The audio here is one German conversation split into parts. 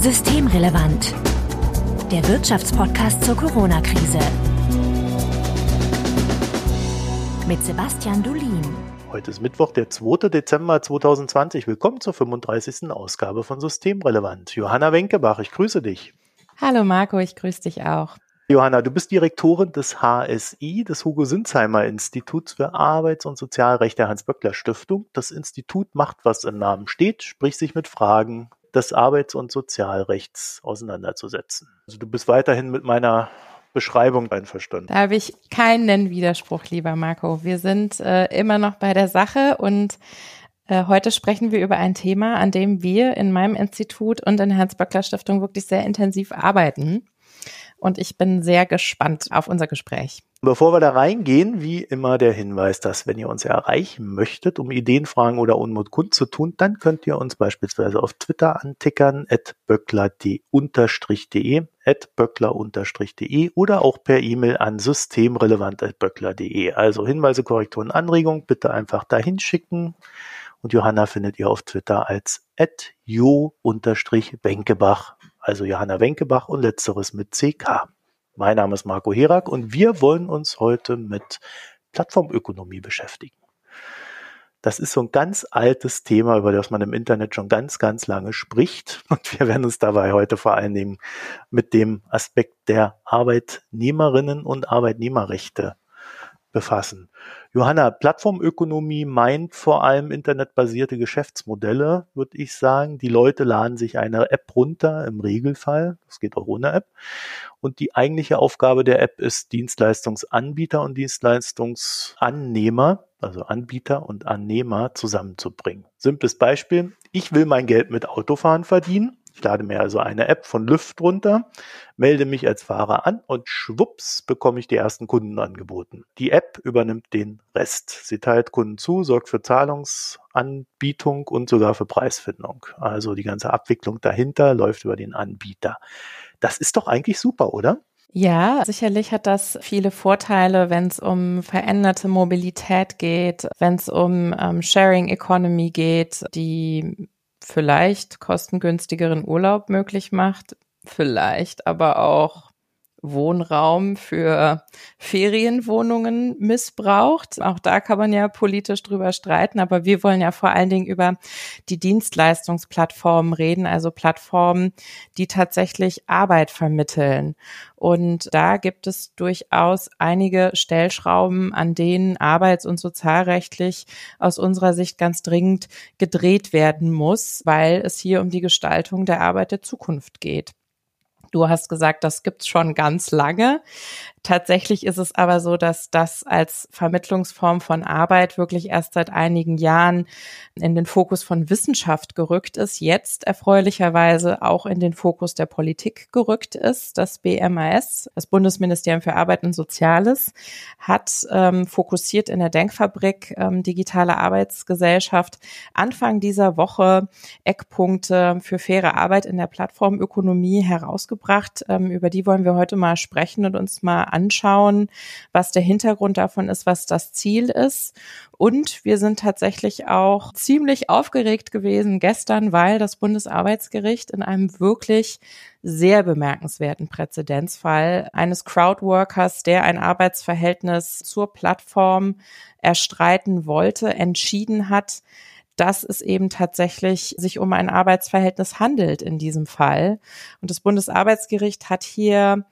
Systemrelevant. Der Wirtschaftspodcast zur Corona-Krise. Mit Sebastian Dulin. Heute ist Mittwoch, der 2. Dezember 2020. Willkommen zur 35. Ausgabe von Systemrelevant. Johanna Wenkebach, ich grüße dich. Hallo Marco, ich grüße dich auch. Johanna, du bist Direktorin des HSI, des Hugo Sinsheimer Instituts für Arbeits- und Sozialrecht der Hans-Böckler Stiftung. Das Institut macht, was im Namen steht, sprich sich mit Fragen des Arbeits- und Sozialrechts auseinanderzusetzen. Also du bist weiterhin mit meiner Beschreibung einverstanden. Da habe ich keinen Widerspruch, lieber Marco. Wir sind äh, immer noch bei der Sache und äh, heute sprechen wir über ein Thema, an dem wir in meinem Institut und in der Hans-Böckler Stiftung wirklich sehr intensiv arbeiten. Und ich bin sehr gespannt auf unser Gespräch. Bevor wir da reingehen, wie immer der Hinweis, dass wenn ihr uns erreichen möchtet, um Ideen, Fragen oder Unmut kundzutun, dann könnt ihr uns beispielsweise auf Twitter antickern, at böckler.de, at böckler-de oder auch per E-Mail an systemrelevant.böckler.de. Also Hinweise, Korrekturen, Anregungen bitte einfach dahin schicken. Und Johanna findet ihr auf Twitter als at jo-wenkebach, also Johanna Wenkebach und letzteres mit CK. Mein Name ist Marco Herak und wir wollen uns heute mit Plattformökonomie beschäftigen. Das ist so ein ganz altes Thema, über das man im Internet schon ganz, ganz lange spricht. Und wir werden uns dabei heute vor allen Dingen mit dem Aspekt der Arbeitnehmerinnen und Arbeitnehmerrechte befassen. Johanna, Plattformökonomie meint vor allem internetbasierte Geschäftsmodelle, würde ich sagen. Die Leute laden sich eine App runter, im Regelfall. Das geht auch ohne App. Und die eigentliche Aufgabe der App ist, Dienstleistungsanbieter und Dienstleistungsannehmer, also Anbieter und Annehmer zusammenzubringen. Simples Beispiel. Ich will mein Geld mit Autofahren verdienen ich lade mir also eine App von Lyft runter, melde mich als Fahrer an und schwupps bekomme ich die ersten Kunden angeboten. Die App übernimmt den Rest. Sie teilt Kunden zu, sorgt für Zahlungsanbietung und sogar für Preisfindung. Also die ganze Abwicklung dahinter läuft über den Anbieter. Das ist doch eigentlich super, oder? Ja, sicherlich hat das viele Vorteile, wenn es um veränderte Mobilität geht, wenn es um ähm, Sharing Economy geht, die vielleicht kostengünstigeren Urlaub möglich macht, vielleicht aber auch Wohnraum für Ferienwohnungen missbraucht. Auch da kann man ja politisch drüber streiten, aber wir wollen ja vor allen Dingen über die Dienstleistungsplattformen reden, also Plattformen, die tatsächlich Arbeit vermitteln. Und da gibt es durchaus einige Stellschrauben, an denen arbeits- und sozialrechtlich aus unserer Sicht ganz dringend gedreht werden muss, weil es hier um die Gestaltung der Arbeit der Zukunft geht. Du hast gesagt, das gibt's schon ganz lange. Tatsächlich ist es aber so, dass das als Vermittlungsform von Arbeit wirklich erst seit einigen Jahren in den Fokus von Wissenschaft gerückt ist, jetzt erfreulicherweise auch in den Fokus der Politik gerückt ist. Das BMAS, das Bundesministerium für Arbeit und Soziales, hat ähm, fokussiert in der Denkfabrik ähm, Digitale Arbeitsgesellschaft Anfang dieser Woche Eckpunkte für faire Arbeit in der Plattformökonomie herausgebracht. Ähm, über die wollen wir heute mal sprechen und uns mal anschauen, was der Hintergrund davon ist, was das Ziel ist. Und wir sind tatsächlich auch ziemlich aufgeregt gewesen gestern, weil das Bundesarbeitsgericht in einem wirklich sehr bemerkenswerten Präzedenzfall eines Crowdworkers, der ein Arbeitsverhältnis zur Plattform erstreiten wollte, entschieden hat, dass es eben tatsächlich sich um ein Arbeitsverhältnis handelt in diesem Fall. Und das Bundesarbeitsgericht hat hier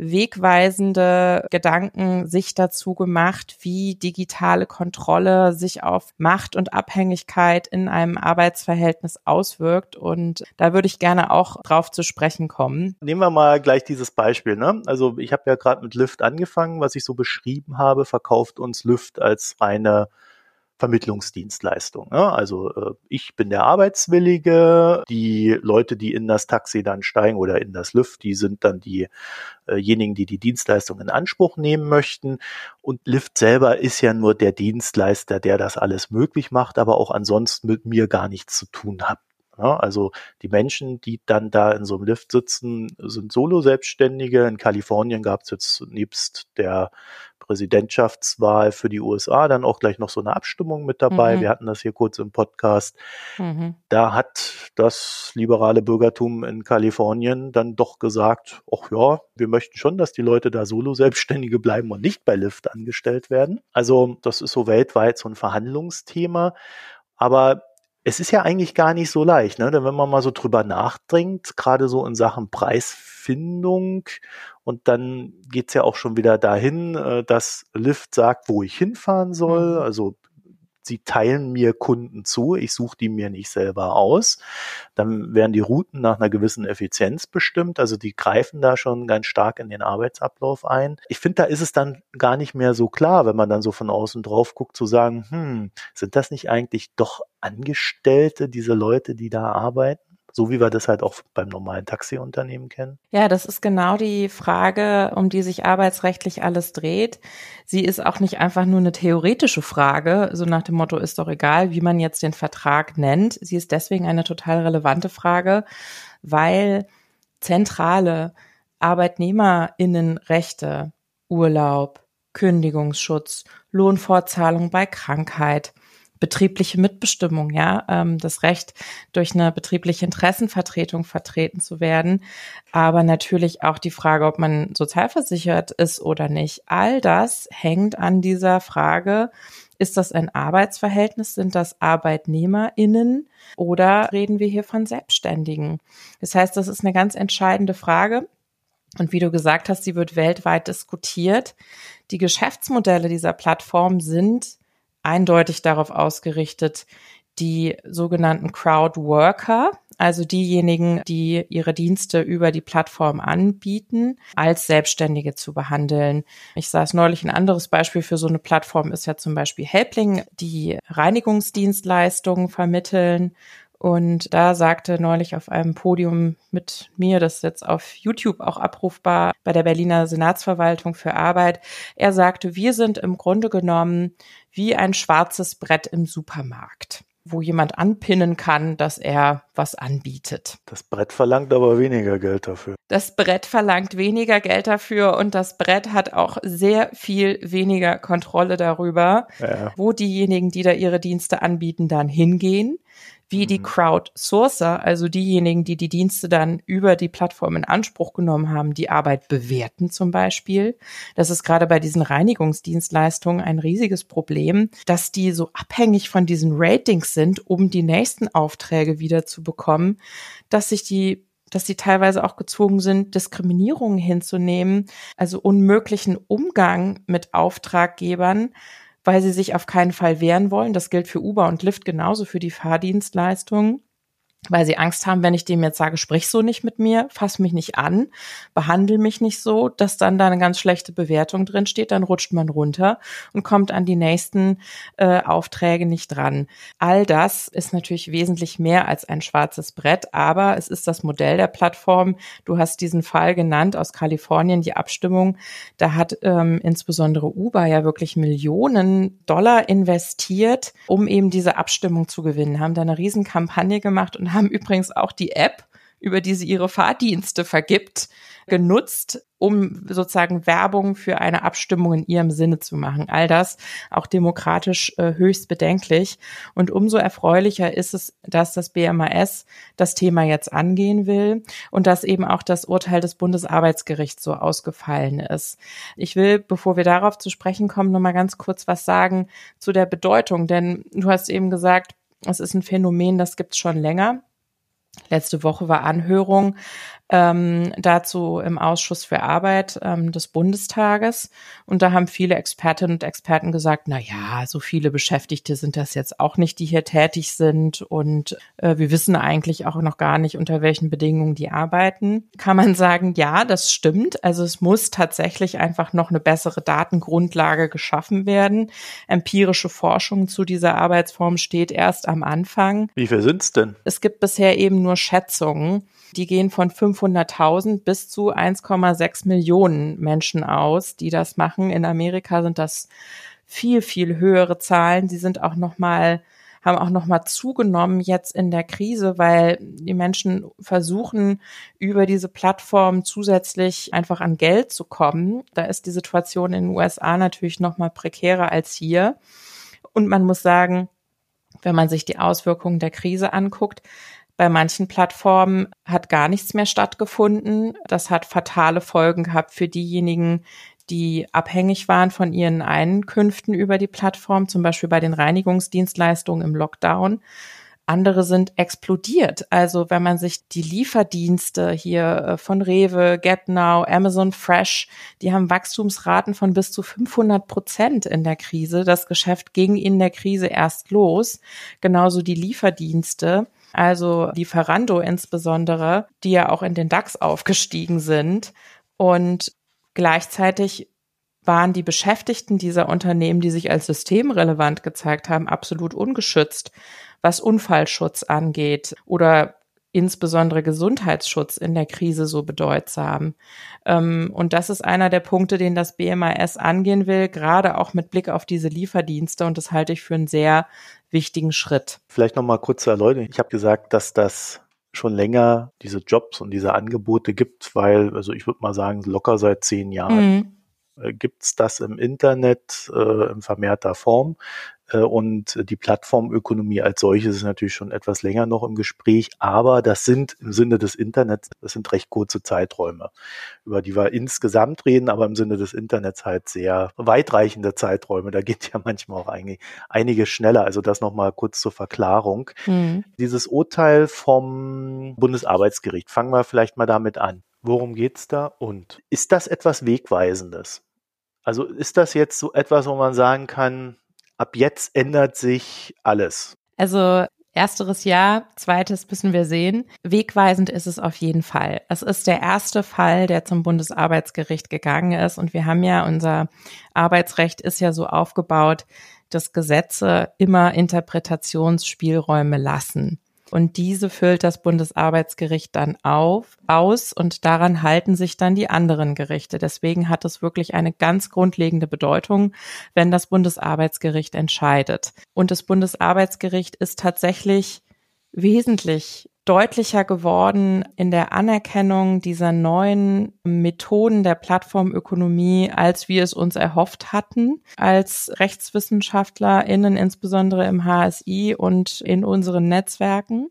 wegweisende Gedanken sich dazu gemacht, wie digitale Kontrolle sich auf Macht und Abhängigkeit in einem Arbeitsverhältnis auswirkt. Und da würde ich gerne auch drauf zu sprechen kommen. Nehmen wir mal gleich dieses Beispiel. Ne? Also ich habe ja gerade mit Lyft angefangen, was ich so beschrieben habe, verkauft uns Lyft als reine Vermittlungsdienstleistung. Ne? Also äh, ich bin der Arbeitswillige, die Leute, die in das Taxi dann steigen oder in das Lyft, die sind dann diejenigen, die die Dienstleistung in Anspruch nehmen möchten. Und Lyft selber ist ja nur der Dienstleister, der das alles möglich macht, aber auch ansonsten mit mir gar nichts zu tun hat. Ja, also die Menschen, die dann da in so einem Lift sitzen, sind Solo-Selbstständige. In Kalifornien gab es jetzt nebst der Präsidentschaftswahl für die USA dann auch gleich noch so eine Abstimmung mit dabei. Mhm. Wir hatten das hier kurz im Podcast. Mhm. Da hat das liberale Bürgertum in Kalifornien dann doch gesagt, ach ja, wir möchten schon, dass die Leute da Solo-Selbstständige bleiben und nicht bei Lyft angestellt werden. Also das ist so weltweit so ein Verhandlungsthema. Aber es ist ja eigentlich gar nicht so leicht, ne? Denn wenn man mal so drüber nachdenkt, gerade so in Sachen Preisfindung, und dann geht's ja auch schon wieder dahin, äh, dass Lyft sagt, wo ich hinfahren soll. Mhm. Also sie teilen mir Kunden zu, ich suche die mir nicht selber aus. Dann werden die Routen nach einer gewissen Effizienz bestimmt, also die greifen da schon ganz stark in den Arbeitsablauf ein. Ich finde, da ist es dann gar nicht mehr so klar, wenn man dann so von außen drauf guckt, zu sagen, hm, sind das nicht eigentlich doch Angestellte, diese Leute, die da arbeiten? So wie wir das halt auch beim normalen Taxiunternehmen kennen. Ja, das ist genau die Frage, um die sich arbeitsrechtlich alles dreht. Sie ist auch nicht einfach nur eine theoretische Frage, so nach dem Motto ist doch egal, wie man jetzt den Vertrag nennt. Sie ist deswegen eine total relevante Frage, weil zentrale Arbeitnehmerinnenrechte, Urlaub, Kündigungsschutz, Lohnfortzahlung bei Krankheit, betriebliche Mitbestimmung, ja, ähm, das Recht durch eine betriebliche Interessenvertretung vertreten zu werden, aber natürlich auch die Frage, ob man sozialversichert ist oder nicht. All das hängt an dieser Frage, ist das ein Arbeitsverhältnis? Sind das ArbeitnehmerInnen? Oder reden wir hier von Selbstständigen? Das heißt, das ist eine ganz entscheidende Frage. Und wie du gesagt hast, sie wird weltweit diskutiert. Die Geschäftsmodelle dieser Plattform sind eindeutig darauf ausgerichtet, die sogenannten Crowdworker, also diejenigen, die ihre Dienste über die Plattform anbieten, als Selbstständige zu behandeln. Ich es neulich, ein anderes Beispiel für so eine Plattform ist ja zum Beispiel Helpling, die Reinigungsdienstleistungen vermitteln und da sagte neulich auf einem Podium mit mir, das ist jetzt auf YouTube auch abrufbar, bei der Berliner Senatsverwaltung für Arbeit, er sagte, wir sind im Grunde genommen wie ein schwarzes Brett im Supermarkt wo jemand anpinnen kann, dass er was anbietet. Das Brett verlangt aber weniger Geld dafür. Das Brett verlangt weniger Geld dafür und das Brett hat auch sehr viel weniger Kontrolle darüber, ja. wo diejenigen, die da ihre Dienste anbieten, dann hingehen wie die Crowdsourcer, also diejenigen, die die Dienste dann über die Plattform in Anspruch genommen haben, die Arbeit bewerten zum Beispiel. Das ist gerade bei diesen Reinigungsdienstleistungen ein riesiges Problem, dass die so abhängig von diesen Ratings sind, um die nächsten Aufträge wieder zu bekommen, dass sich die dass sie teilweise auch gezwungen sind, Diskriminierungen hinzunehmen, also unmöglichen Umgang mit Auftraggebern, weil sie sich auf keinen Fall wehren wollen. Das gilt für Uber und Lyft genauso für die Fahrdienstleistungen weil sie Angst haben, wenn ich dem jetzt sage, sprich so nicht mit mir, fass mich nicht an, behandle mich nicht so, dass dann da eine ganz schlechte Bewertung drin steht, dann rutscht man runter und kommt an die nächsten äh, Aufträge nicht dran. All das ist natürlich wesentlich mehr als ein schwarzes Brett, aber es ist das Modell der Plattform. Du hast diesen Fall genannt aus Kalifornien, die Abstimmung. Da hat ähm, insbesondere Uber ja wirklich Millionen Dollar investiert, um eben diese Abstimmung zu gewinnen, haben da eine Riesenkampagne gemacht und haben übrigens auch die App, über die sie ihre Fahrdienste vergibt, genutzt, um sozusagen Werbung für eine Abstimmung in ihrem Sinne zu machen. All das auch demokratisch äh, höchst bedenklich. Und umso erfreulicher ist es, dass das BMAS das Thema jetzt angehen will und dass eben auch das Urteil des Bundesarbeitsgerichts so ausgefallen ist. Ich will, bevor wir darauf zu sprechen kommen, noch mal ganz kurz was sagen zu der Bedeutung, denn du hast eben gesagt, es ist ein Phänomen, das gibt es schon länger. Letzte Woche war Anhörung ähm, dazu im Ausschuss für Arbeit ähm, des Bundestages. Und da haben viele Expertinnen und Experten gesagt, na ja, so viele Beschäftigte sind das jetzt auch nicht, die hier tätig sind. Und äh, wir wissen eigentlich auch noch gar nicht, unter welchen Bedingungen die arbeiten. Kann man sagen, ja, das stimmt. Also es muss tatsächlich einfach noch eine bessere Datengrundlage geschaffen werden. Empirische Forschung zu dieser Arbeitsform steht erst am Anfang. Wie viel sind's denn? Es gibt bisher eben nur Schätzungen. Die gehen von 500.000 bis zu 1,6 Millionen Menschen aus, die das machen. In Amerika sind das viel, viel höhere Zahlen. Die sind auch noch mal haben auch nochmal zugenommen jetzt in der Krise, weil die Menschen versuchen, über diese Plattform zusätzlich einfach an Geld zu kommen. Da ist die Situation in den USA natürlich nochmal prekärer als hier. Und man muss sagen, wenn man sich die Auswirkungen der Krise anguckt, bei manchen Plattformen hat gar nichts mehr stattgefunden. Das hat fatale Folgen gehabt für diejenigen, die abhängig waren von ihren Einkünften über die Plattform, zum Beispiel bei den Reinigungsdienstleistungen im Lockdown. Andere sind explodiert. Also wenn man sich die Lieferdienste hier äh, von Rewe, GetNow, Amazon Fresh, die haben Wachstumsraten von bis zu 500 Prozent in der Krise. Das Geschäft ging in der Krise erst los. Genauso die Lieferdienste. Also Lieferando insbesondere, die ja auch in den DAX aufgestiegen sind. Und gleichzeitig waren die Beschäftigten dieser Unternehmen, die sich als systemrelevant gezeigt haben, absolut ungeschützt was Unfallschutz angeht oder insbesondere Gesundheitsschutz in der Krise so bedeutsam. Ähm, und das ist einer der Punkte, den das BMAS angehen will, gerade auch mit Blick auf diese Lieferdienste. Und das halte ich für einen sehr wichtigen Schritt. Vielleicht nochmal kurz zu erläutern. Ich habe gesagt, dass das schon länger diese Jobs und diese Angebote gibt, weil, also ich würde mal sagen, locker seit zehn Jahren mhm. Äh, gibt's das im Internet äh, in vermehrter Form. Äh, und die Plattformökonomie als solches ist natürlich schon etwas länger noch im Gespräch, aber das sind im Sinne des Internets, das sind recht kurze Zeiträume, über die wir insgesamt reden, aber im Sinne des Internets halt sehr weitreichende Zeiträume. Da geht ja manchmal auch einige, einige schneller. Also das nochmal kurz zur Verklarung. Mhm. Dieses Urteil vom Bundesarbeitsgericht, fangen wir vielleicht mal damit an. Worum geht's da und ist das etwas Wegweisendes? Also ist das jetzt so etwas, wo man sagen kann, ab jetzt ändert sich alles? Also Ersteres ja, zweites müssen wir sehen. Wegweisend ist es auf jeden Fall. Es ist der erste Fall, der zum Bundesarbeitsgericht gegangen ist. Und wir haben ja, unser Arbeitsrecht ist ja so aufgebaut, dass Gesetze immer Interpretationsspielräume lassen. Und diese füllt das Bundesarbeitsgericht dann auf, aus und daran halten sich dann die anderen Gerichte. Deswegen hat es wirklich eine ganz grundlegende Bedeutung, wenn das Bundesarbeitsgericht entscheidet. Und das Bundesarbeitsgericht ist tatsächlich wesentlich deutlicher geworden in der Anerkennung dieser neuen Methoden der Plattformökonomie, als wir es uns erhofft hatten, als RechtswissenschaftlerInnen, insbesondere im HSI und in unseren Netzwerken.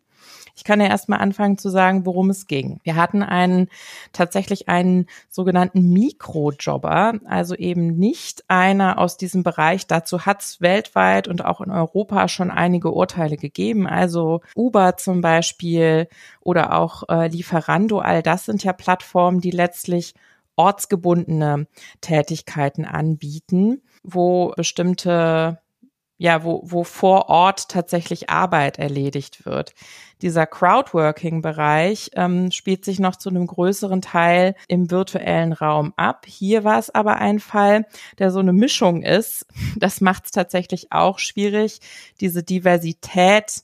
Ich kann ja erstmal anfangen zu sagen, worum es ging. Wir hatten einen tatsächlich einen sogenannten Mikrojobber, also eben nicht einer aus diesem Bereich. Dazu hat es weltweit und auch in Europa schon einige Urteile gegeben. Also Uber zum Beispiel oder auch äh, Lieferando, all das sind ja Plattformen, die letztlich ortsgebundene Tätigkeiten anbieten, wo bestimmte ja, wo, wo vor Ort tatsächlich Arbeit erledigt wird. Dieser Crowdworking-Bereich ähm, spielt sich noch zu einem größeren Teil im virtuellen Raum ab. Hier war es aber ein Fall, der so eine Mischung ist. Das macht es tatsächlich auch schwierig, diese Diversität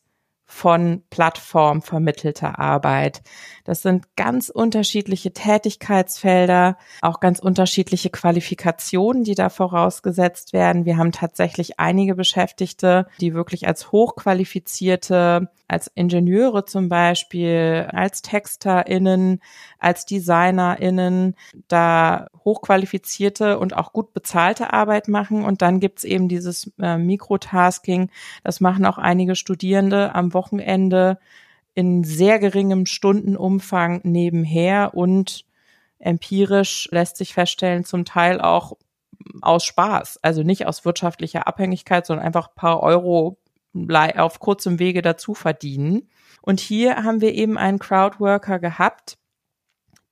von Plattform vermittelter Arbeit. Das sind ganz unterschiedliche Tätigkeitsfelder, auch ganz unterschiedliche Qualifikationen, die da vorausgesetzt werden. Wir haben tatsächlich einige Beschäftigte, die wirklich als hochqualifizierte, als Ingenieure zum Beispiel, als TexterInnen, als DesignerInnen da hochqualifizierte und auch gut bezahlte Arbeit machen. Und dann gibt's eben dieses äh, Mikrotasking. Das machen auch einige Studierende am Wochenende in sehr geringem Stundenumfang nebenher und empirisch lässt sich feststellen, zum Teil auch aus Spaß, also nicht aus wirtschaftlicher Abhängigkeit, sondern einfach ein paar Euro auf kurzem Wege dazu verdienen. Und hier haben wir eben einen Crowdworker gehabt,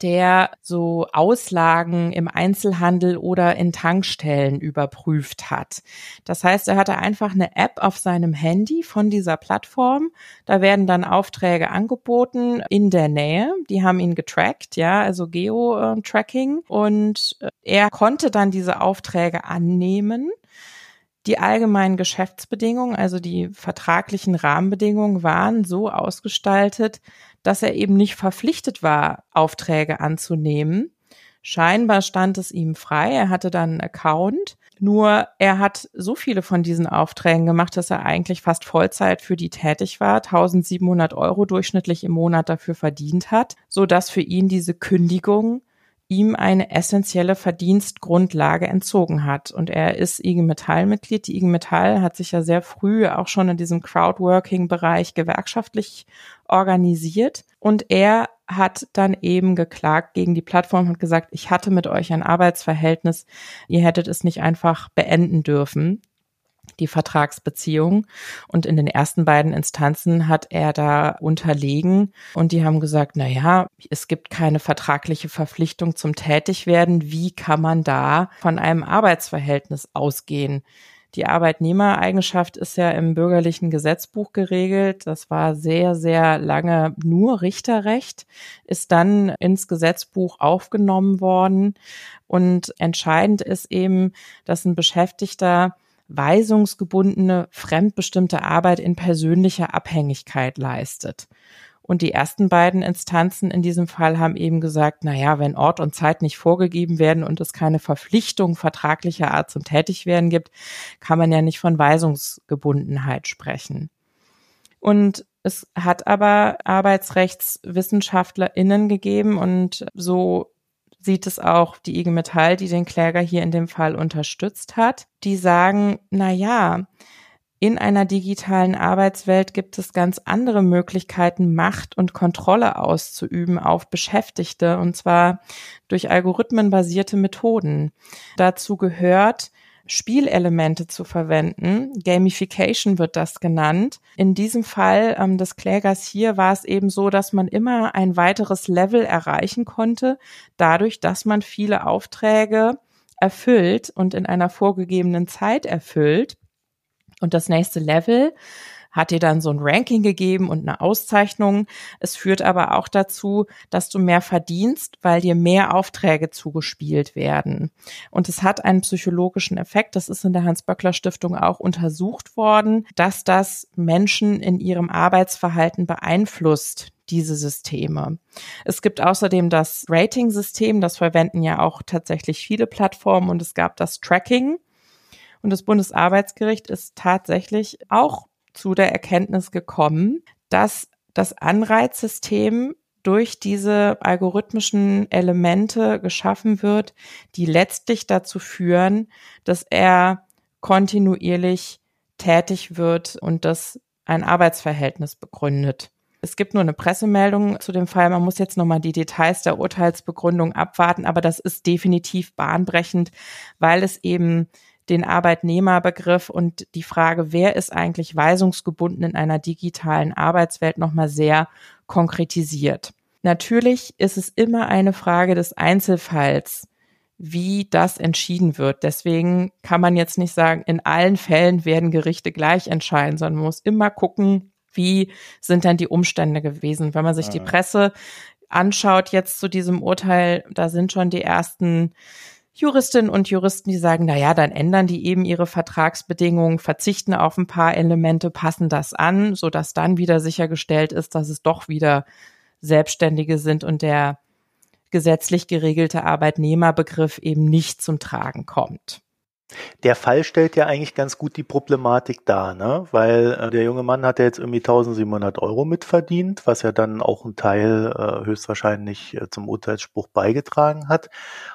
der so Auslagen im Einzelhandel oder in Tankstellen überprüft hat. Das heißt, er hatte einfach eine App auf seinem Handy von dieser Plattform. Da werden dann Aufträge angeboten in der Nähe. Die haben ihn getrackt, ja, also Geo-Tracking. Und äh, er konnte dann diese Aufträge annehmen. Die allgemeinen Geschäftsbedingungen, also die vertraglichen Rahmenbedingungen waren so ausgestaltet, dass er eben nicht verpflichtet war, Aufträge anzunehmen. Scheinbar stand es ihm frei. Er hatte dann einen Account. Nur er hat so viele von diesen Aufträgen gemacht, dass er eigentlich fast Vollzeit für die tätig war, 1700 Euro durchschnittlich im Monat dafür verdient hat, so dass für ihn diese Kündigung ihm eine essentielle Verdienstgrundlage entzogen hat. Und er ist IG Metall-Mitglied. Die IG Metall hat sich ja sehr früh auch schon in diesem Crowdworking-Bereich gewerkschaftlich organisiert. Und er hat dann eben geklagt gegen die Plattform und gesagt, ich hatte mit euch ein Arbeitsverhältnis, ihr hättet es nicht einfach beenden dürfen die Vertragsbeziehung. Und in den ersten beiden Instanzen hat er da unterlegen und die haben gesagt, na ja, es gibt keine vertragliche Verpflichtung zum Tätigwerden. Wie kann man da von einem Arbeitsverhältnis ausgehen? Die Arbeitnehmereigenschaft ist ja im bürgerlichen Gesetzbuch geregelt. Das war sehr, sehr lange nur Richterrecht, ist dann ins Gesetzbuch aufgenommen worden. Und entscheidend ist eben, dass ein Beschäftigter weisungsgebundene, fremdbestimmte Arbeit in persönlicher Abhängigkeit leistet. Und die ersten beiden Instanzen in diesem Fall haben eben gesagt, na ja, wenn Ort und Zeit nicht vorgegeben werden und es keine Verpflichtung vertraglicher Art zum Tätigwerden gibt, kann man ja nicht von Weisungsgebundenheit sprechen. Und es hat aber ArbeitsrechtswissenschaftlerInnen gegeben und so sieht es auch die IG Metall, die den Kläger hier in dem Fall unterstützt hat. Die sagen, na ja, in einer digitalen Arbeitswelt gibt es ganz andere Möglichkeiten, Macht und Kontrolle auszuüben auf Beschäftigte, und zwar durch algorithmenbasierte Methoden. Dazu gehört, Spielelemente zu verwenden. Gamification wird das genannt. In diesem Fall ähm, des Klägers hier war es eben so, dass man immer ein weiteres Level erreichen konnte, dadurch, dass man viele Aufträge erfüllt und in einer vorgegebenen Zeit erfüllt. Und das nächste Level hat dir dann so ein Ranking gegeben und eine Auszeichnung. Es führt aber auch dazu, dass du mehr verdienst, weil dir mehr Aufträge zugespielt werden. Und es hat einen psychologischen Effekt. Das ist in der Hans-Böckler-Stiftung auch untersucht worden, dass das Menschen in ihrem Arbeitsverhalten beeinflusst, diese Systeme. Es gibt außerdem das Rating-System, das verwenden ja auch tatsächlich viele Plattformen und es gab das Tracking. Und das Bundesarbeitsgericht ist tatsächlich auch zu der Erkenntnis gekommen, dass das Anreizsystem durch diese algorithmischen Elemente geschaffen wird, die letztlich dazu führen, dass er kontinuierlich tätig wird und das ein Arbeitsverhältnis begründet. Es gibt nur eine Pressemeldung zu dem Fall. Man muss jetzt nochmal die Details der Urteilsbegründung abwarten, aber das ist definitiv bahnbrechend, weil es eben den Arbeitnehmerbegriff und die Frage, wer ist eigentlich weisungsgebunden in einer digitalen Arbeitswelt nochmal sehr konkretisiert. Natürlich ist es immer eine Frage des Einzelfalls, wie das entschieden wird. Deswegen kann man jetzt nicht sagen, in allen Fällen werden Gerichte gleich entscheiden, sondern man muss immer gucken, wie sind denn die Umstände gewesen. Wenn man sich die Presse anschaut jetzt zu diesem Urteil, da sind schon die ersten Juristinnen und Juristen, die sagen, na ja, dann ändern die eben ihre Vertragsbedingungen, verzichten auf ein paar Elemente, passen das an, so dass dann wieder sichergestellt ist, dass es doch wieder Selbstständige sind und der gesetzlich geregelte Arbeitnehmerbegriff eben nicht zum Tragen kommt. Der Fall stellt ja eigentlich ganz gut die Problematik dar, ne? weil äh, der junge Mann hat ja jetzt irgendwie 1700 Euro mitverdient, was ja dann auch ein Teil äh, höchstwahrscheinlich äh, zum Urteilsspruch beigetragen hat.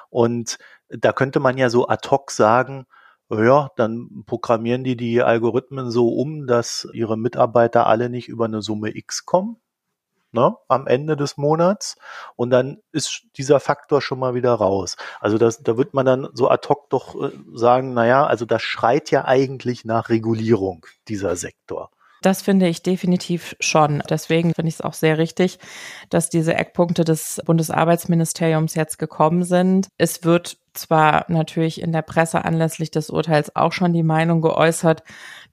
Und da könnte man ja so ad hoc sagen, ja, dann programmieren die die Algorithmen so um, dass ihre Mitarbeiter alle nicht über eine Summe X kommen, ne, am Ende des Monats. Und dann ist dieser Faktor schon mal wieder raus. Also das, da wird man dann so ad hoc doch äh, sagen, na ja, also das schreit ja eigentlich nach Regulierung, dieser Sektor. Das finde ich definitiv schon. Deswegen finde ich es auch sehr richtig, dass diese Eckpunkte des Bundesarbeitsministeriums jetzt gekommen sind. Es wird zwar natürlich in der Presse anlässlich des Urteils auch schon die Meinung geäußert,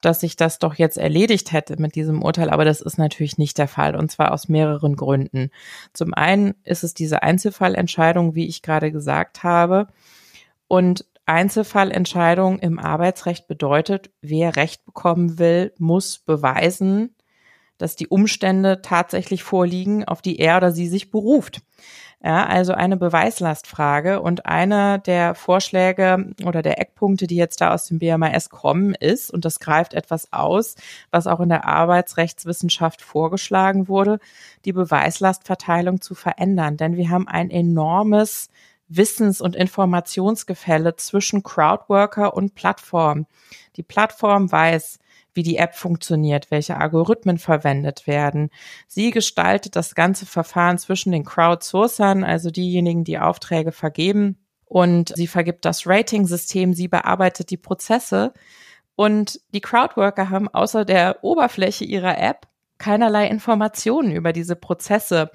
dass sich das doch jetzt erledigt hätte mit diesem Urteil, aber das ist natürlich nicht der Fall und zwar aus mehreren Gründen. Zum einen ist es diese Einzelfallentscheidung, wie ich gerade gesagt habe. Und Einzelfallentscheidung im Arbeitsrecht bedeutet, wer Recht bekommen will, muss beweisen, dass die Umstände tatsächlich vorliegen, auf die er oder sie sich beruft. Ja, also eine Beweislastfrage und einer der Vorschläge oder der Eckpunkte, die jetzt da aus dem BMAS kommen, ist, und das greift etwas aus, was auch in der Arbeitsrechtswissenschaft vorgeschlagen wurde, die Beweislastverteilung zu verändern. Denn wir haben ein enormes Wissens- und Informationsgefälle zwischen Crowdworker und Plattform. Die Plattform weiß, wie die App funktioniert, welche Algorithmen verwendet werden. Sie gestaltet das ganze Verfahren zwischen den Crowdsourcern, also diejenigen, die Aufträge vergeben, und sie vergibt das Rating-System, sie bearbeitet die Prozesse. Und die Crowdworker haben außer der Oberfläche ihrer App keinerlei Informationen über diese Prozesse,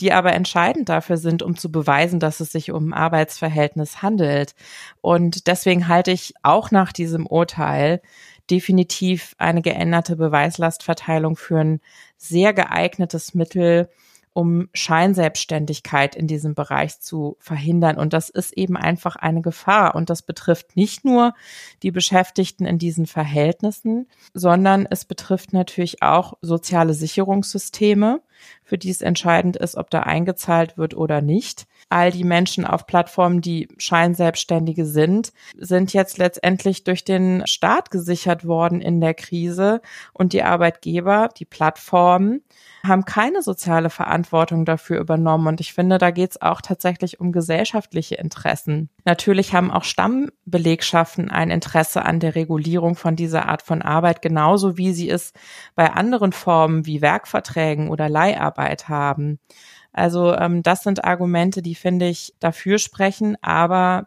die aber entscheidend dafür sind, um zu beweisen, dass es sich um ein Arbeitsverhältnis handelt. Und deswegen halte ich auch nach diesem Urteil definitiv eine geänderte Beweislastverteilung für ein sehr geeignetes Mittel, um Scheinselbstständigkeit in diesem Bereich zu verhindern. Und das ist eben einfach eine Gefahr. Und das betrifft nicht nur die Beschäftigten in diesen Verhältnissen, sondern es betrifft natürlich auch soziale Sicherungssysteme, für die es entscheidend ist, ob da eingezahlt wird oder nicht. All die Menschen auf Plattformen, die Scheinselbstständige sind, sind jetzt letztendlich durch den Staat gesichert worden in der Krise und die Arbeitgeber, die Plattformen, haben keine soziale Verantwortung dafür übernommen. Und ich finde, da geht es auch tatsächlich um gesellschaftliche Interessen. Natürlich haben auch Stammbelegschaften ein Interesse an der Regulierung von dieser Art von Arbeit, genauso wie sie es bei anderen Formen wie Werkverträgen oder Leiharbeit haben. Also ähm, das sind Argumente, die finde ich dafür sprechen, aber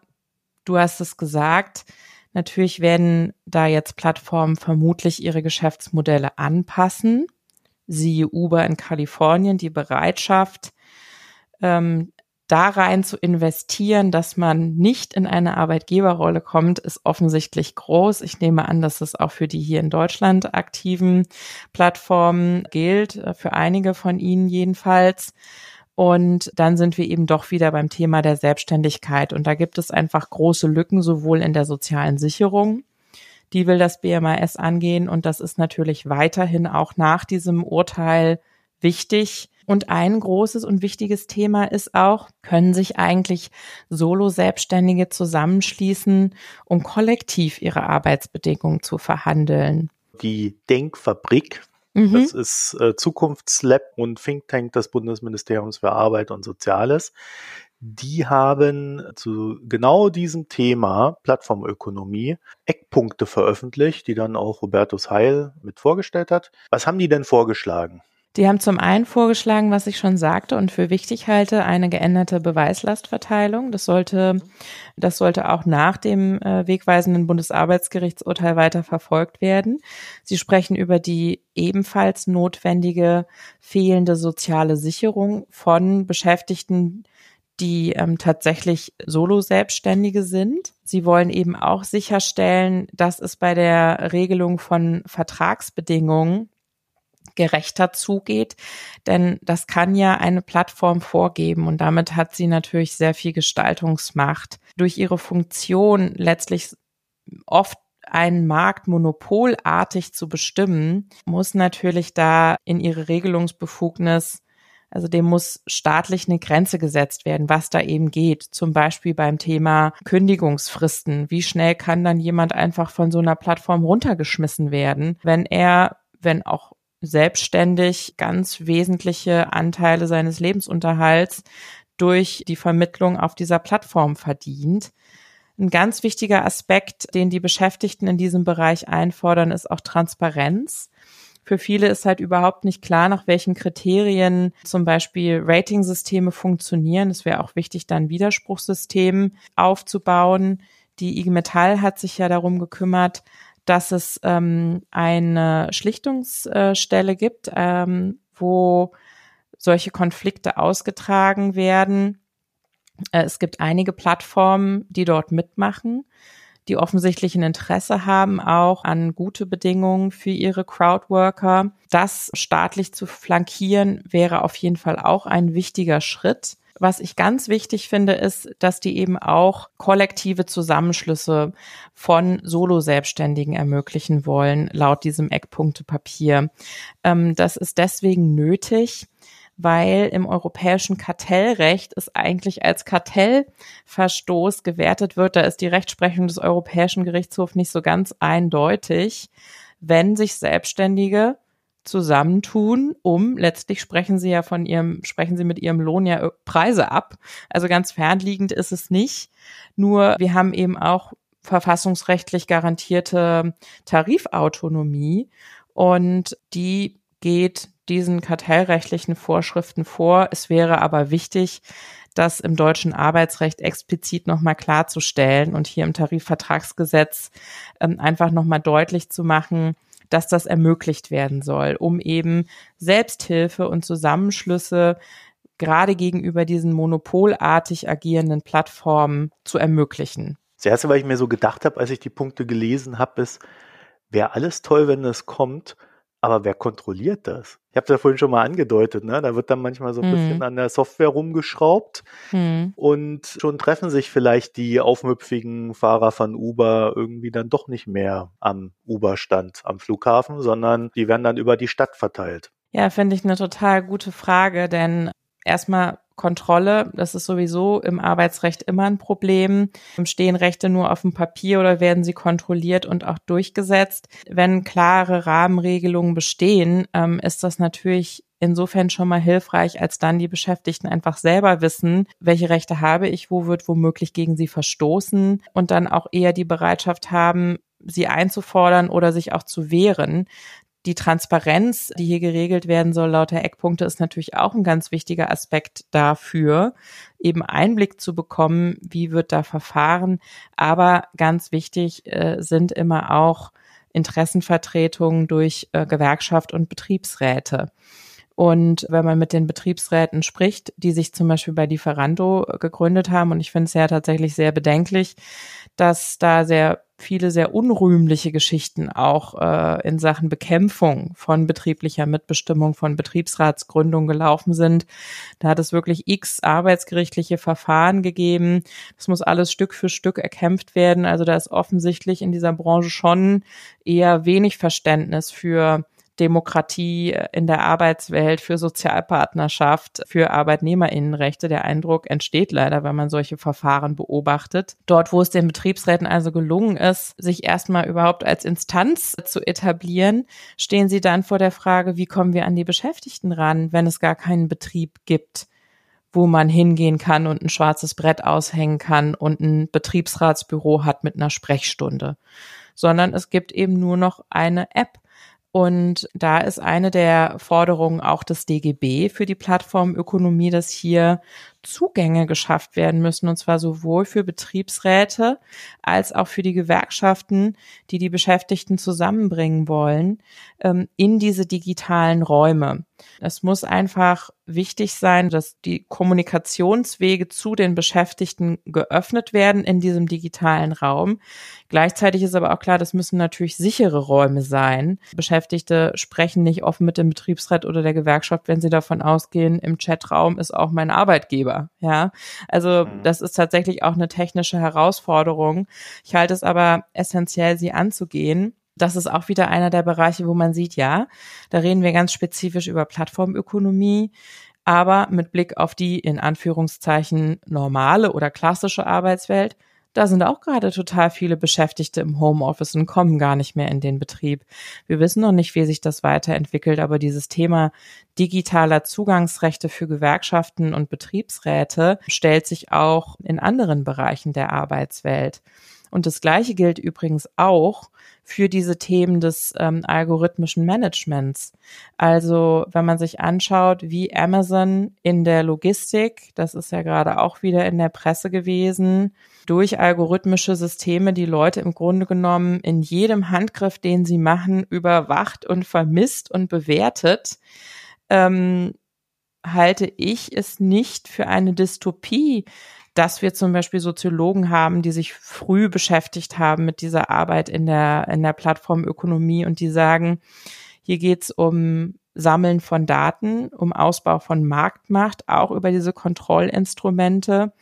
du hast es gesagt, natürlich werden da jetzt Plattformen vermutlich ihre Geschäftsmodelle anpassen. Siehe Uber in Kalifornien, die Bereitschaft, ähm, da rein zu investieren, dass man nicht in eine Arbeitgeberrolle kommt, ist offensichtlich groß. Ich nehme an, dass es auch für die hier in Deutschland aktiven Plattformen gilt, äh, für einige von ihnen jedenfalls. Und dann sind wir eben doch wieder beim Thema der Selbstständigkeit. Und da gibt es einfach große Lücken, sowohl in der sozialen Sicherung, die will das BMAS angehen. Und das ist natürlich weiterhin auch nach diesem Urteil wichtig. Und ein großes und wichtiges Thema ist auch, können sich eigentlich Solo-Selbstständige zusammenschließen, um kollektiv ihre Arbeitsbedingungen zu verhandeln? Die Denkfabrik Mhm. Das ist äh, Zukunftslab und Think Tank des Bundesministeriums für Arbeit und Soziales. Die haben zu genau diesem Thema Plattformökonomie Eckpunkte veröffentlicht, die dann auch Robertus Heil mit vorgestellt hat. Was haben die denn vorgeschlagen? Die haben zum einen vorgeschlagen, was ich schon sagte und für wichtig halte, eine geänderte Beweislastverteilung. Das sollte, das sollte auch nach dem äh, wegweisenden Bundesarbeitsgerichtsurteil weiter verfolgt werden. Sie sprechen über die ebenfalls notwendige fehlende soziale Sicherung von Beschäftigten, die ähm, tatsächlich Solo-Selbstständige sind. Sie wollen eben auch sicherstellen, dass es bei der Regelung von Vertragsbedingungen gerechter zugeht. Denn das kann ja eine Plattform vorgeben und damit hat sie natürlich sehr viel Gestaltungsmacht. Durch ihre Funktion letztlich oft einen Markt monopolartig zu bestimmen, muss natürlich da in ihre Regelungsbefugnis also dem muss staatlich eine Grenze gesetzt werden, was da eben geht. Zum Beispiel beim Thema Kündigungsfristen. Wie schnell kann dann jemand einfach von so einer Plattform runtergeschmissen werden, wenn er, wenn auch selbstständig ganz wesentliche Anteile seines Lebensunterhalts durch die Vermittlung auf dieser Plattform verdient. Ein ganz wichtiger Aspekt, den die Beschäftigten in diesem Bereich einfordern, ist auch Transparenz. Für viele ist halt überhaupt nicht klar, nach welchen Kriterien zum Beispiel Ratingsysteme funktionieren. Es wäre auch wichtig, dann Widerspruchssystem aufzubauen. Die IG Metall hat sich ja darum gekümmert, dass es ähm, eine Schlichtungsstelle gibt, ähm, wo solche Konflikte ausgetragen werden. Äh, es gibt einige Plattformen, die dort mitmachen, die offensichtlich ein Interesse haben, auch an gute Bedingungen für ihre Crowdworker. Das staatlich zu flankieren wäre auf jeden Fall auch ein wichtiger Schritt. Was ich ganz wichtig finde, ist, dass die eben auch kollektive Zusammenschlüsse von Solo-Selbstständigen ermöglichen wollen, laut diesem Eckpunktepapier. Ähm, das ist deswegen nötig, weil im europäischen Kartellrecht es eigentlich als Kartellverstoß gewertet wird. Da ist die Rechtsprechung des Europäischen Gerichtshofs nicht so ganz eindeutig, wenn sich Selbstständige zusammentun, um letztlich sprechen sie ja von ihrem, sprechen sie mit ihrem Lohn ja Preise ab. Also ganz fernliegend ist es nicht. Nur wir haben eben auch verfassungsrechtlich garantierte Tarifautonomie und die geht diesen kartellrechtlichen Vorschriften vor. Es wäre aber wichtig, das im deutschen Arbeitsrecht explizit nochmal klarzustellen und hier im Tarifvertragsgesetz ähm, einfach nochmal deutlich zu machen, dass das ermöglicht werden soll, um eben Selbsthilfe und Zusammenschlüsse gerade gegenüber diesen monopolartig agierenden Plattformen zu ermöglichen. Das Erste, was ich mir so gedacht habe, als ich die Punkte gelesen habe, ist, wäre alles toll, wenn es kommt, aber wer kontrolliert das? Ich habe es ja vorhin schon mal angedeutet, ne? Da wird dann manchmal so ein mhm. bisschen an der Software rumgeschraubt mhm. und schon treffen sich vielleicht die aufmüpfigen Fahrer von Uber irgendwie dann doch nicht mehr am Uber-Stand am Flughafen, sondern die werden dann über die Stadt verteilt. Ja, finde ich eine total gute Frage, denn erstmal Kontrolle, das ist sowieso im Arbeitsrecht immer ein Problem. Stehen Rechte nur auf dem Papier oder werden sie kontrolliert und auch durchgesetzt? Wenn klare Rahmenregelungen bestehen, ähm, ist das natürlich insofern schon mal hilfreich, als dann die Beschäftigten einfach selber wissen, welche Rechte habe ich, wo wird womöglich gegen sie verstoßen und dann auch eher die Bereitschaft haben, sie einzufordern oder sich auch zu wehren. Die Transparenz, die hier geregelt werden soll, lauter Eckpunkte, ist natürlich auch ein ganz wichtiger Aspekt dafür, eben Einblick zu bekommen, wie wird da verfahren. Aber ganz wichtig äh, sind immer auch Interessenvertretungen durch äh, Gewerkschaft und Betriebsräte. Und wenn man mit den Betriebsräten spricht, die sich zum Beispiel bei Lieferando gegründet haben, und ich finde es ja tatsächlich sehr bedenklich, dass da sehr viele sehr unrühmliche Geschichten auch äh, in Sachen Bekämpfung von betrieblicher Mitbestimmung, von Betriebsratsgründung gelaufen sind. Da hat es wirklich x arbeitsgerichtliche Verfahren gegeben. Das muss alles Stück für Stück erkämpft werden. Also da ist offensichtlich in dieser Branche schon eher wenig Verständnis für Demokratie in der Arbeitswelt, für Sozialpartnerschaft, für Arbeitnehmerinnenrechte. Der Eindruck entsteht leider, wenn man solche Verfahren beobachtet. Dort, wo es den Betriebsräten also gelungen ist, sich erstmal überhaupt als Instanz zu etablieren, stehen sie dann vor der Frage, wie kommen wir an die Beschäftigten ran, wenn es gar keinen Betrieb gibt wo man hingehen kann und ein schwarzes Brett aushängen kann und ein Betriebsratsbüro hat mit einer Sprechstunde, sondern es gibt eben nur noch eine App. Und da ist eine der Forderungen auch des DGB für die Plattformökonomie, dass hier Zugänge geschafft werden müssen, und zwar sowohl für Betriebsräte als auch für die Gewerkschaften, die die Beschäftigten zusammenbringen wollen, ähm, in diese digitalen Räume. Es muss einfach wichtig sein, dass die Kommunikationswege zu den Beschäftigten geöffnet werden in diesem digitalen Raum. Gleichzeitig ist aber auch klar, das müssen natürlich sichere Räume sein. Beschäftigte sprechen nicht offen mit dem Betriebsrat oder der Gewerkschaft, wenn sie davon ausgehen, im Chatraum ist auch mein Arbeitgeber. Ja, also mhm. das ist tatsächlich auch eine technische Herausforderung. Ich halte es aber essentiell, sie anzugehen das ist auch wieder einer der Bereiche, wo man sieht, ja, da reden wir ganz spezifisch über Plattformökonomie, aber mit Blick auf die in Anführungszeichen normale oder klassische Arbeitswelt, da sind auch gerade total viele Beschäftigte im Homeoffice und kommen gar nicht mehr in den Betrieb. Wir wissen noch nicht, wie sich das weiterentwickelt, aber dieses Thema digitaler Zugangsrechte für Gewerkschaften und Betriebsräte stellt sich auch in anderen Bereichen der Arbeitswelt. Und das Gleiche gilt übrigens auch für diese Themen des ähm, algorithmischen Managements. Also wenn man sich anschaut, wie Amazon in der Logistik, das ist ja gerade auch wieder in der Presse gewesen, durch algorithmische Systeme die Leute im Grunde genommen in jedem Handgriff, den sie machen, überwacht und vermisst und bewertet, ähm, halte ich es nicht für eine Dystopie, dass wir zum Beispiel Soziologen haben, die sich früh beschäftigt haben mit dieser Arbeit in der, in der Plattformökonomie und die sagen, hier geht's um Sammeln von Daten, um Ausbau von Marktmacht, auch über diese Kontrollinstrumente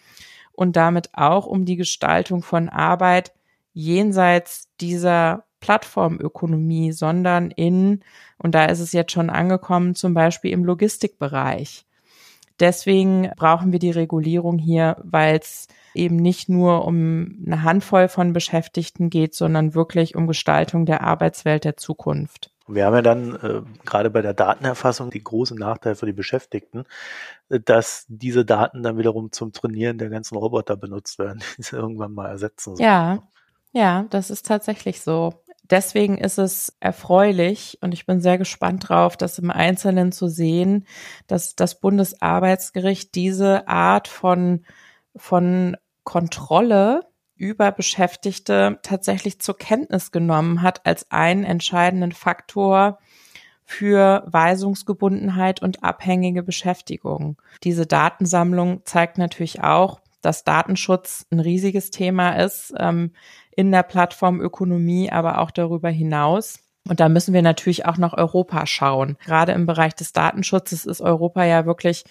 und damit auch um die Gestaltung von Arbeit jenseits dieser Plattformökonomie, sondern in, und da ist es jetzt schon angekommen, zum Beispiel im Logistikbereich. Deswegen brauchen wir die Regulierung hier, weil es eben nicht nur um eine Handvoll von Beschäftigten geht, sondern wirklich um Gestaltung der Arbeitswelt der Zukunft. Wir haben ja dann äh, gerade bei der Datenerfassung die großen Nachteil für die Beschäftigten, äh, dass diese Daten dann wiederum zum Trainieren der ganzen Roboter benutzt werden, die sie irgendwann mal ersetzen sollen. Ja, ja, das ist tatsächlich so. Deswegen ist es erfreulich und ich bin sehr gespannt drauf, das im Einzelnen zu sehen, dass das Bundesarbeitsgericht diese Art von, von Kontrolle über Beschäftigte tatsächlich zur Kenntnis genommen hat als einen entscheidenden Faktor für Weisungsgebundenheit und abhängige Beschäftigung. Diese Datensammlung zeigt natürlich auch, dass Datenschutz ein riesiges Thema ist ähm, in der Plattformökonomie, aber auch darüber hinaus. Und da müssen wir natürlich auch nach Europa schauen. Gerade im Bereich des Datenschutzes ist Europa ja wirklich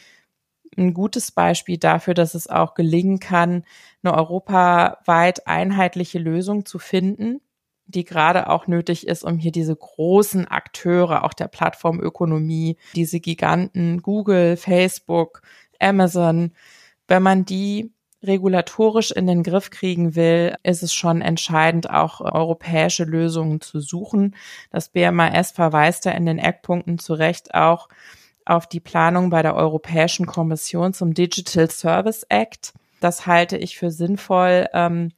ein gutes Beispiel dafür, dass es auch gelingen kann, eine europaweit einheitliche Lösung zu finden, die gerade auch nötig ist, um hier diese großen Akteure auch der Plattformökonomie, diese Giganten Google, Facebook, Amazon, wenn man die regulatorisch in den Griff kriegen will, ist es schon entscheidend, auch europäische Lösungen zu suchen. Das BMAS verweist da in den Eckpunkten zu Recht auch auf die Planung bei der Europäischen Kommission zum Digital Service Act. Das halte ich für sinnvoll, ähm,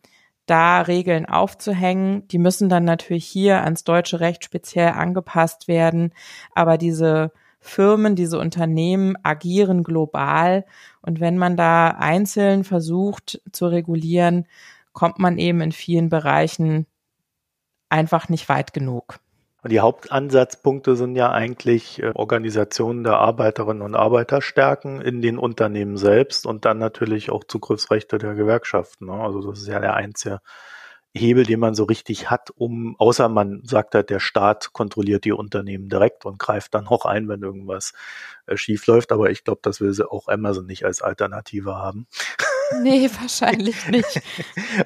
da Regeln aufzuhängen. Die müssen dann natürlich hier ans deutsche Recht speziell angepasst werden. Aber diese Firmen, diese Unternehmen agieren global. Und wenn man da einzeln versucht zu regulieren, kommt man eben in vielen Bereichen einfach nicht weit genug. Und die Hauptansatzpunkte sind ja eigentlich äh, Organisationen der Arbeiterinnen und Arbeiter stärken in den Unternehmen selbst und dann natürlich auch Zugriffsrechte der Gewerkschaften. Ne? Also das ist ja der einzige Hebel, den man so richtig hat, um, außer man sagt halt, der Staat kontrolliert die Unternehmen direkt und greift dann auch ein, wenn irgendwas äh, schief läuft. Aber ich glaube, das will sie auch Amazon nicht als Alternative haben. Nee, wahrscheinlich nicht.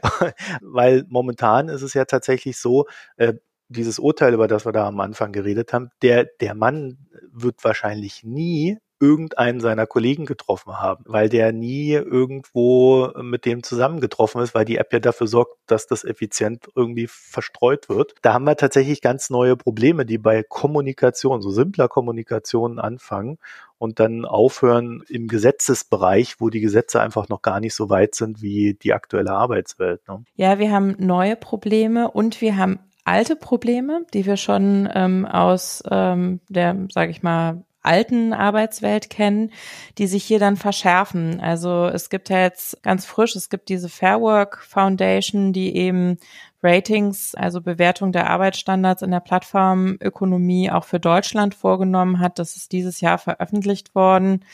Weil momentan ist es ja tatsächlich so, äh, dieses Urteil, über das wir da am Anfang geredet haben, der, der Mann wird wahrscheinlich nie irgendeinen seiner Kollegen getroffen haben, weil der nie irgendwo mit dem zusammengetroffen ist, weil die App ja dafür sorgt, dass das effizient irgendwie verstreut wird. Da haben wir tatsächlich ganz neue Probleme, die bei Kommunikation, so simpler Kommunikation anfangen und dann aufhören im Gesetzesbereich, wo die Gesetze einfach noch gar nicht so weit sind wie die aktuelle Arbeitswelt. Ne? Ja, wir haben neue Probleme und wir haben alte Probleme, die wir schon ähm, aus ähm, der, sage ich mal, alten Arbeitswelt kennen, die sich hier dann verschärfen. Also es gibt ja jetzt ganz frisch, es gibt diese Fair Work Foundation, die eben Ratings, also Bewertung der Arbeitsstandards in der Plattformökonomie auch für Deutschland vorgenommen hat. Das ist dieses Jahr veröffentlicht worden.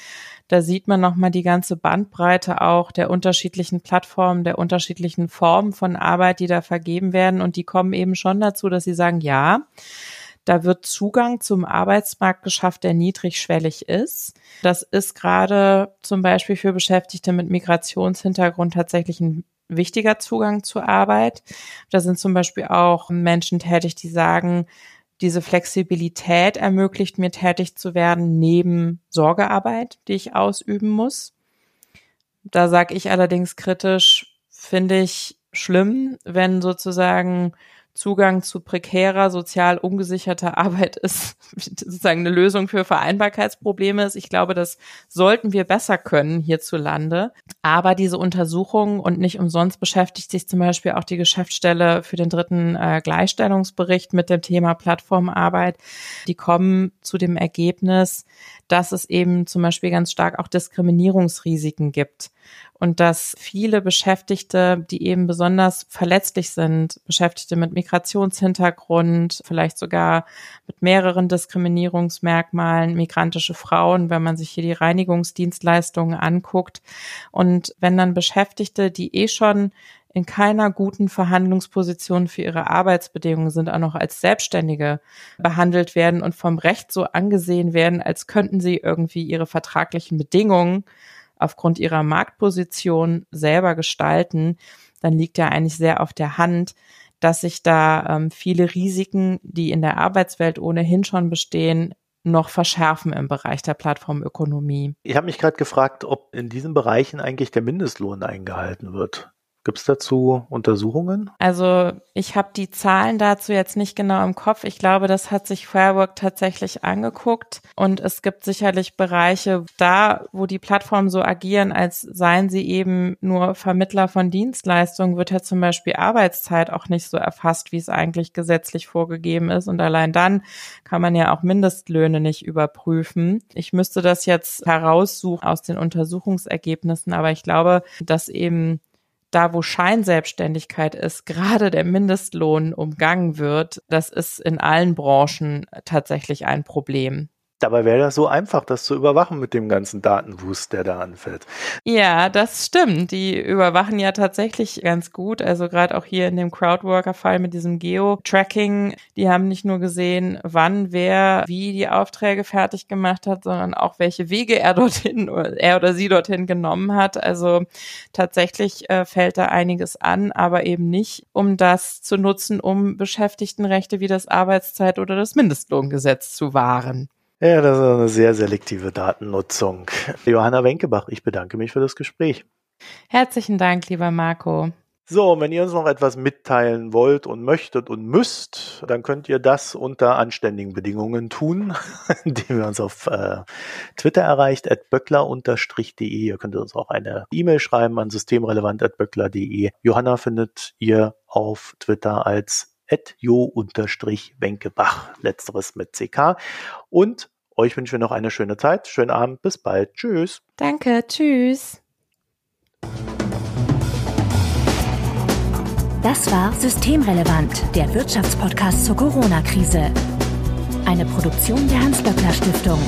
Da sieht man nochmal die ganze Bandbreite auch der unterschiedlichen Plattformen, der unterschiedlichen Formen von Arbeit, die da vergeben werden. Und die kommen eben schon dazu, dass sie sagen, ja, da wird Zugang zum Arbeitsmarkt geschafft, der niedrigschwellig ist. Das ist gerade zum Beispiel für Beschäftigte mit Migrationshintergrund tatsächlich ein wichtiger Zugang zur Arbeit. Da sind zum Beispiel auch Menschen tätig, die sagen, diese Flexibilität ermöglicht mir tätig zu werden neben Sorgearbeit, die ich ausüben muss. Da sage ich allerdings kritisch, finde ich schlimm, wenn sozusagen Zugang zu prekärer, sozial ungesicherter Arbeit ist sozusagen eine Lösung für Vereinbarkeitsprobleme ist. Ich glaube, das sollten wir besser können hierzulande. Aber diese Untersuchung und nicht umsonst beschäftigt sich zum Beispiel auch die Geschäftsstelle für den dritten äh, Gleichstellungsbericht mit dem Thema Plattformarbeit. Die kommen zu dem Ergebnis, dass es eben zum Beispiel ganz stark auch Diskriminierungsrisiken gibt und dass viele Beschäftigte, die eben besonders verletzlich sind, Beschäftigte mit Migrationshintergrund, vielleicht sogar mit mehreren Diskriminierungsmerkmalen, migrantische Frauen, wenn man sich hier die Reinigungsdienstleistungen anguckt. Und wenn dann Beschäftigte, die eh schon in keiner guten Verhandlungsposition für ihre Arbeitsbedingungen sind, auch noch als Selbstständige behandelt werden und vom Recht so angesehen werden, als könnten sie irgendwie ihre vertraglichen Bedingungen aufgrund ihrer Marktposition selber gestalten, dann liegt ja eigentlich sehr auf der Hand, dass sich da ähm, viele Risiken, die in der Arbeitswelt ohnehin schon bestehen, noch verschärfen im Bereich der Plattformökonomie. Ich habe mich gerade gefragt, ob in diesen Bereichen eigentlich der Mindestlohn eingehalten wird. Gibt es dazu Untersuchungen? Also ich habe die Zahlen dazu jetzt nicht genau im Kopf. Ich glaube, das hat sich Fairwork tatsächlich angeguckt. Und es gibt sicherlich Bereiche da, wo die Plattformen so agieren, als seien sie eben nur Vermittler von Dienstleistungen, wird ja zum Beispiel Arbeitszeit auch nicht so erfasst, wie es eigentlich gesetzlich vorgegeben ist. Und allein dann kann man ja auch Mindestlöhne nicht überprüfen. Ich müsste das jetzt heraussuchen aus den Untersuchungsergebnissen, aber ich glaube, dass eben da, wo Scheinselbstständigkeit ist, gerade der Mindestlohn umgangen wird, das ist in allen Branchen tatsächlich ein Problem. Dabei wäre das so einfach, das zu überwachen mit dem ganzen Datenwust, der da anfällt. Ja, das stimmt. Die überwachen ja tatsächlich ganz gut. Also gerade auch hier in dem Crowdworker-Fall mit diesem Geo-Tracking, die haben nicht nur gesehen, wann wer wie die Aufträge fertig gemacht hat, sondern auch welche Wege er dorthin, er oder sie dorthin genommen hat. Also tatsächlich äh, fällt da einiges an, aber eben nicht, um das zu nutzen, um Beschäftigtenrechte wie das Arbeitszeit oder das Mindestlohngesetz zu wahren. Ja, das ist eine sehr selektive Datennutzung. Johanna Wenkebach, ich bedanke mich für das Gespräch. Herzlichen Dank, lieber Marco. So, wenn ihr uns noch etwas mitteilen wollt und möchtet und müsst, dann könnt ihr das unter anständigen Bedingungen tun, indem ihr uns auf äh, Twitter erreicht, at böckler-de. Ihr könnt uns auch eine E-Mail schreiben an systemrelevant.böckler.de. Johanna findet ihr auf Twitter als jo-wenkebach, letzteres mit CK. Und euch wünschen wir noch eine schöne Zeit, schönen Abend, bis bald. Tschüss. Danke, tschüss. Das war Systemrelevant, der Wirtschaftspodcast zur Corona-Krise. Eine Produktion der Hans-Böckler Stiftung.